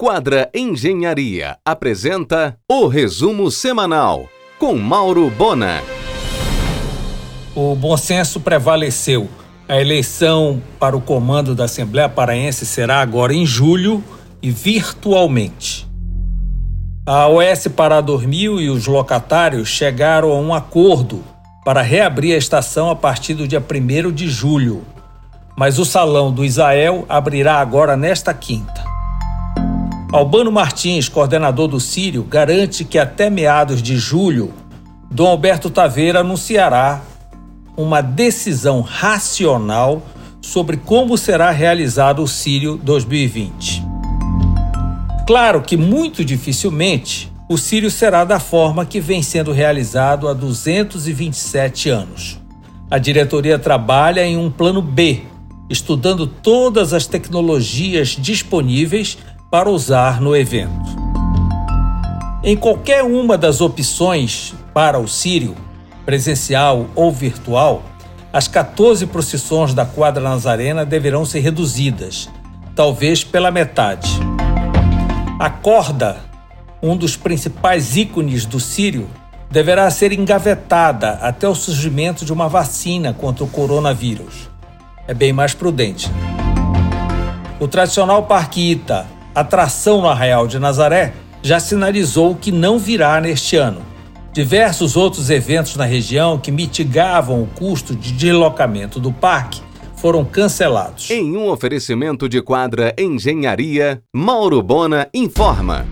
Quadra Engenharia apresenta o resumo semanal com Mauro Bona. O bom senso prevaleceu. A eleição para o comando da Assembleia Paraense será agora em julho e virtualmente. A OS Pará dormiu e os locatários chegaram a um acordo para reabrir a estação a partir do dia 1 de julho. Mas o salão do Israel abrirá agora nesta quinta. Albano Martins, coordenador do Sírio, garante que até meados de julho, Dom Alberto Taveira anunciará uma decisão racional sobre como será realizado o Sírio 2020. Claro que muito dificilmente o Sírio será da forma que vem sendo realizado há 227 anos. A diretoria trabalha em um plano B, estudando todas as tecnologias disponíveis para usar no evento. Em qualquer uma das opções para o Sírio, presencial ou virtual, as 14 procissões da quadra Nazarena deverão ser reduzidas, talvez pela metade. A corda, um dos principais ícones do Sírio, deverá ser engavetada até o surgimento de uma vacina contra o coronavírus. É bem mais prudente. O tradicional Parque Ita, atração no Arraial de Nazaré, já sinalizou que não virá neste ano. Diversos outros eventos na região que mitigavam o custo de deslocamento do parque foram cancelados. Em um oferecimento de quadra Engenharia, Mauro Bona informa.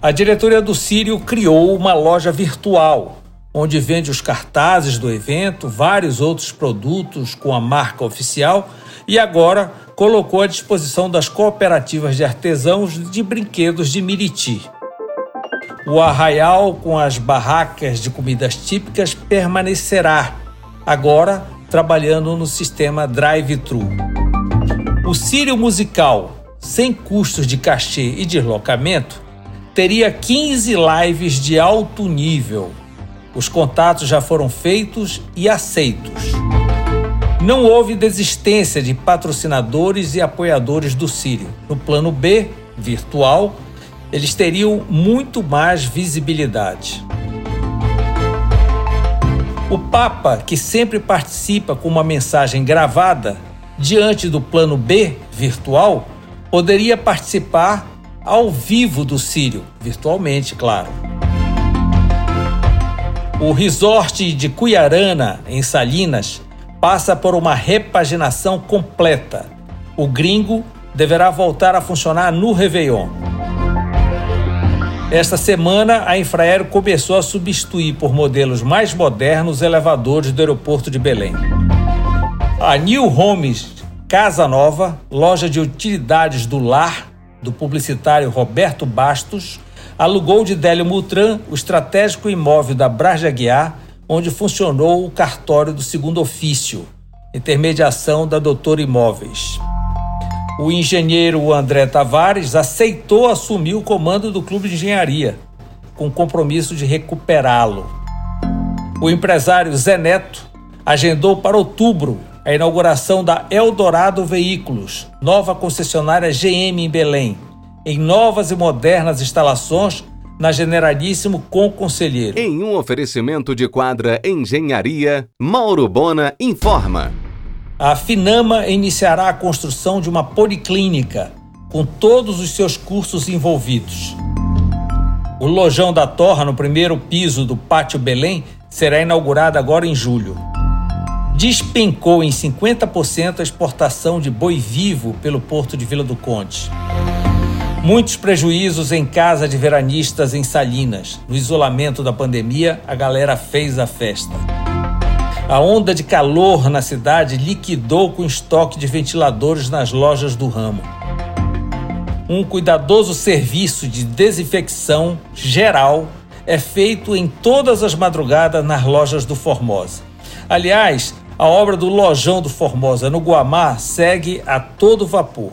A diretoria do Sírio criou uma loja virtual, onde vende os cartazes do evento, vários outros produtos com a marca oficial e agora colocou à disposição das cooperativas de artesãos de brinquedos de Miriti. O arraial com as barracas de comidas típicas permanecerá, agora trabalhando no sistema drive-thru. O Sírio Musical, sem custos de cachê e deslocamento, teria 15 lives de alto nível. Os contatos já foram feitos e aceitos. Não houve desistência de patrocinadores e apoiadores do Sírio. No plano B, virtual, eles teriam muito mais visibilidade. O Papa, que sempre participa com uma mensagem gravada, diante do plano B, virtual, poderia participar ao vivo do Sírio, virtualmente, claro. O resort de Cuiarana, em Salinas, passa por uma repaginação completa. O gringo deverá voltar a funcionar no Réveillon. Esta semana, a Infraero começou a substituir por modelos mais modernos elevadores do aeroporto de Belém. A New Homes Casa Nova, loja de utilidades do lar do publicitário Roberto Bastos, alugou de Délio Mutran o estratégico imóvel da Braja Guiar onde funcionou o cartório do segundo ofício, intermediação da Doutor Imóveis. O engenheiro André Tavares aceitou assumir o comando do Clube de Engenharia, com compromisso de recuperá-lo. O empresário Zé Neto agendou para outubro a inauguração da Eldorado Veículos, nova concessionária GM em Belém, em novas e modernas instalações na Generalíssimo com Conselheiro. Em um oferecimento de quadra Engenharia, Mauro Bona informa. A Finama iniciará a construção de uma policlínica, com todos os seus cursos envolvidos. O Lojão da Torra, no primeiro piso do Pátio Belém, será inaugurado agora em julho. Despencou em 50% a exportação de boi vivo pelo porto de Vila do Conde. Muitos prejuízos em casa de veranistas em Salinas. No isolamento da pandemia, a galera fez a festa. A onda de calor na cidade liquidou com estoque de ventiladores nas lojas do ramo. Um cuidadoso serviço de desinfecção geral é feito em todas as madrugadas nas lojas do Formosa. Aliás, a obra do Lojão do Formosa no Guamá segue a todo vapor.